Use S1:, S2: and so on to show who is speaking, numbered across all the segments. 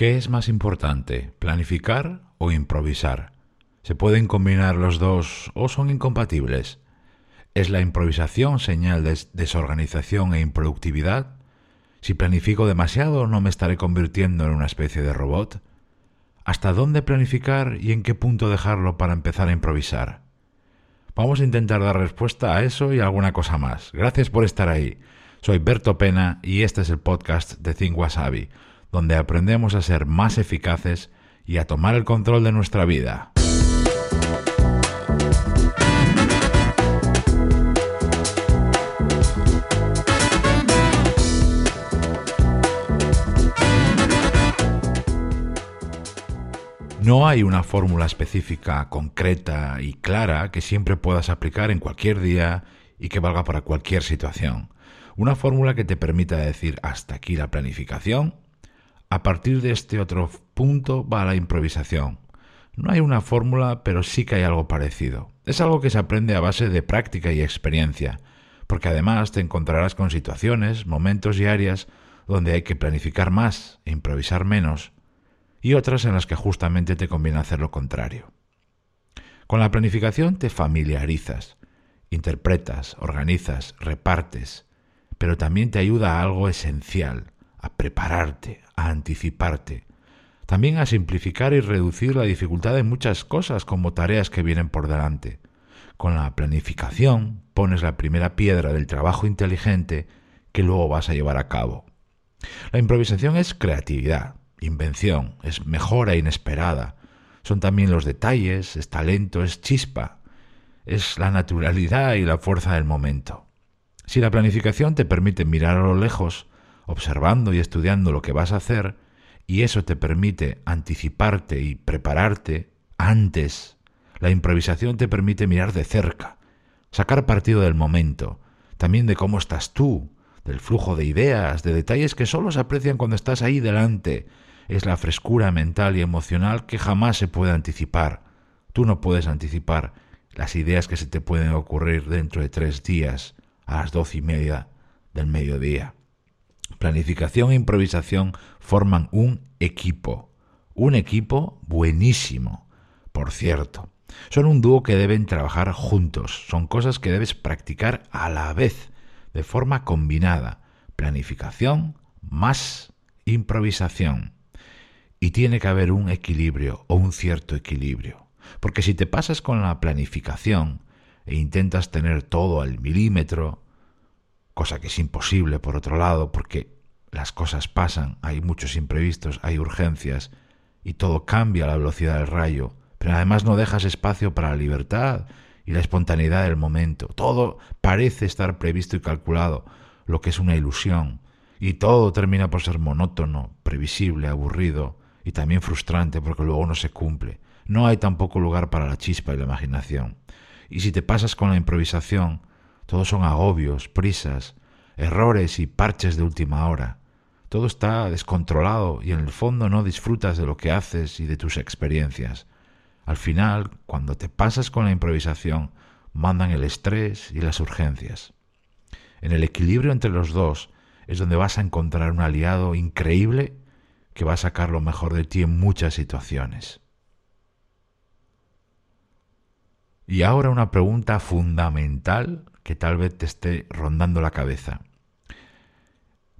S1: ¿Qué es más importante, planificar o improvisar? ¿Se pueden combinar los dos o son incompatibles? ¿Es la improvisación señal de desorganización e improductividad? Si planifico demasiado, ¿no me estaré convirtiendo en una especie de robot? ¿Hasta dónde planificar y en qué punto dejarlo para empezar a improvisar? Vamos a intentar dar respuesta a eso y a alguna cosa más. Gracias por estar ahí. Soy Berto Pena y este es el podcast de Think Wasabi donde aprendemos a ser más eficaces y a tomar el control de nuestra vida. No hay una fórmula específica, concreta y clara que siempre puedas aplicar en cualquier día y que valga para cualquier situación. Una fórmula que te permita decir hasta aquí la planificación a partir de este otro punto va la improvisación. No hay una fórmula, pero sí que hay algo parecido. Es algo que se aprende a base de práctica y experiencia, porque además te encontrarás con situaciones, momentos y áreas donde hay que planificar más e improvisar menos, y otras en las que justamente te conviene hacer lo contrario. Con la planificación te familiarizas, interpretas, organizas, repartes, pero también te ayuda a algo esencial, a prepararte, a anticiparte, también a simplificar y reducir la dificultad de muchas cosas como tareas que vienen por delante. Con la planificación pones la primera piedra del trabajo inteligente que luego vas a llevar a cabo. La improvisación es creatividad, invención, es mejora inesperada. Son también los detalles, es talento, es chispa, es la naturalidad y la fuerza del momento. Si la planificación te permite mirar a lo lejos, observando y estudiando lo que vas a hacer, y eso te permite anticiparte y prepararte antes. La improvisación te permite mirar de cerca, sacar partido del momento, también de cómo estás tú, del flujo de ideas, de detalles que solo se aprecian cuando estás ahí delante. Es la frescura mental y emocional que jamás se puede anticipar. Tú no puedes anticipar las ideas que se te pueden ocurrir dentro de tres días, a las doce y media del mediodía. Planificación e improvisación forman un equipo. Un equipo buenísimo, por cierto. Son un dúo que deben trabajar juntos. Son cosas que debes practicar a la vez, de forma combinada. Planificación más improvisación. Y tiene que haber un equilibrio o un cierto equilibrio. Porque si te pasas con la planificación e intentas tener todo al milímetro, cosa que es imposible por otro lado, porque las cosas pasan, hay muchos imprevistos, hay urgencias, y todo cambia a la velocidad del rayo, pero además no dejas espacio para la libertad y la espontaneidad del momento. Todo parece estar previsto y calculado, lo que es una ilusión, y todo termina por ser monótono, previsible, aburrido y también frustrante porque luego no se cumple. No hay tampoco lugar para la chispa y la imaginación. Y si te pasas con la improvisación, todos son agobios, prisas, errores y parches de última hora. Todo está descontrolado y en el fondo no disfrutas de lo que haces y de tus experiencias. Al final, cuando te pasas con la improvisación, mandan el estrés y las urgencias. En el equilibrio entre los dos es donde vas a encontrar un aliado increíble que va a sacar lo mejor de ti en muchas situaciones. Y ahora una pregunta fundamental que tal vez te esté rondando la cabeza.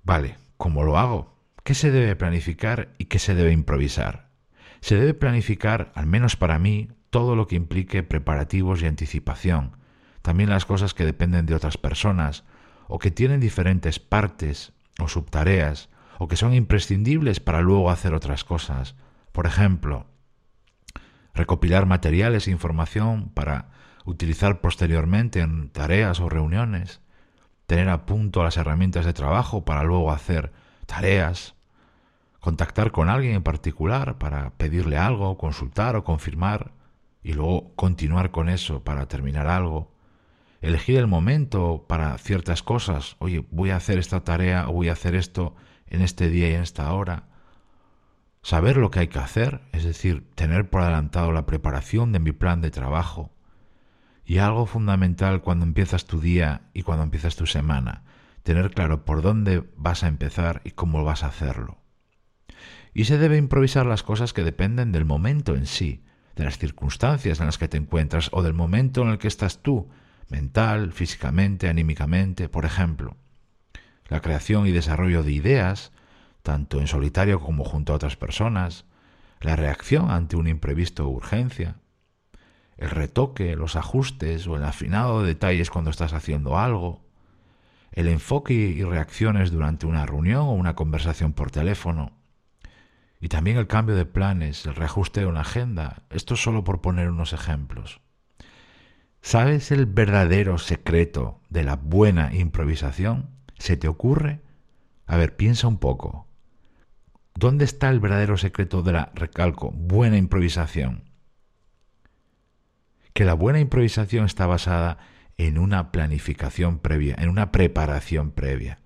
S1: Vale, ¿cómo lo hago? ¿Qué se debe planificar y qué se debe improvisar? Se debe planificar, al menos para mí, todo lo que implique preparativos y anticipación, también las cosas que dependen de otras personas, o que tienen diferentes partes o subtareas, o que son imprescindibles para luego hacer otras cosas. Por ejemplo, recopilar materiales e información para utilizar posteriormente en tareas o reuniones, tener a punto las herramientas de trabajo para luego hacer tareas, contactar con alguien en particular para pedirle algo, consultar o confirmar, y luego continuar con eso para terminar algo, elegir el momento para ciertas cosas, oye, voy a hacer esta tarea o voy a hacer esto en este día y en esta hora, saber lo que hay que hacer, es decir, tener por adelantado la preparación de mi plan de trabajo, y algo fundamental cuando empiezas tu día y cuando empiezas tu semana, tener claro por dónde vas a empezar y cómo vas a hacerlo. y se debe improvisar las cosas que dependen del momento en sí, de las circunstancias en las que te encuentras o del momento en el que estás tú, mental, físicamente, anímicamente, por ejemplo. La creación y desarrollo de ideas, tanto en solitario como junto a otras personas, la reacción ante un imprevisto o urgencia, el retoque, los ajustes o el afinado de detalles cuando estás haciendo algo, el enfoque y reacciones durante una reunión o una conversación por teléfono, y también el cambio de planes, el reajuste de una agenda, esto solo por poner unos ejemplos. ¿Sabes el verdadero secreto de la buena improvisación? ¿Se te ocurre? A ver, piensa un poco. ¿Dónde está el verdadero secreto de la, recalco, buena improvisación? Que la buena improvisación está basada en una planificación previa, en una preparación previa,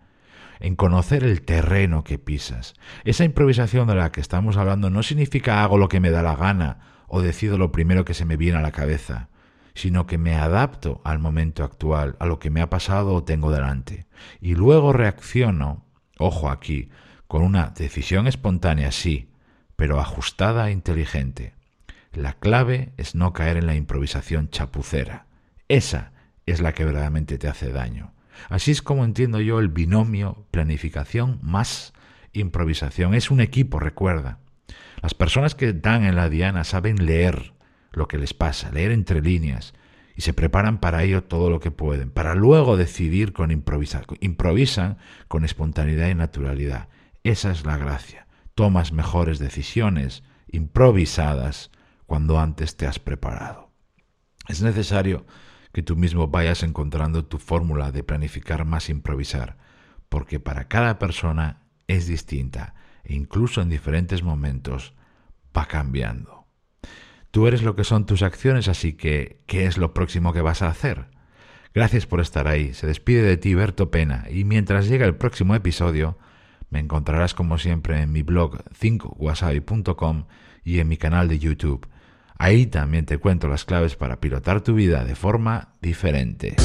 S1: en conocer el terreno que pisas. Esa improvisación de la que estamos hablando no significa hago lo que me da la gana o decido lo primero que se me viene a la cabeza sino que me adapto al momento actual, a lo que me ha pasado o tengo delante. Y luego reacciono, ojo aquí, con una decisión espontánea, sí, pero ajustada e inteligente. La clave es no caer en la improvisación chapucera. Esa es la que verdaderamente te hace daño. Así es como entiendo yo el binomio planificación más improvisación. Es un equipo, recuerda. Las personas que dan en la diana saben leer lo que les pasa, leer entre líneas, y se preparan para ello todo lo que pueden, para luego decidir con improvisar. Improvisan con espontaneidad y naturalidad. Esa es la gracia. Tomas mejores decisiones improvisadas cuando antes te has preparado. Es necesario que tú mismo vayas encontrando tu fórmula de planificar más improvisar, porque para cada persona es distinta e incluso en diferentes momentos va cambiando. Tú eres lo que son tus acciones, así que, ¿qué es lo próximo que vas a hacer? Gracias por estar ahí. Se despide de ti Berto Pena y mientras llega el próximo episodio, me encontrarás como siempre en mi blog 5wasabi.com y en mi canal de YouTube. Ahí también te cuento las claves para pilotar tu vida de forma diferente.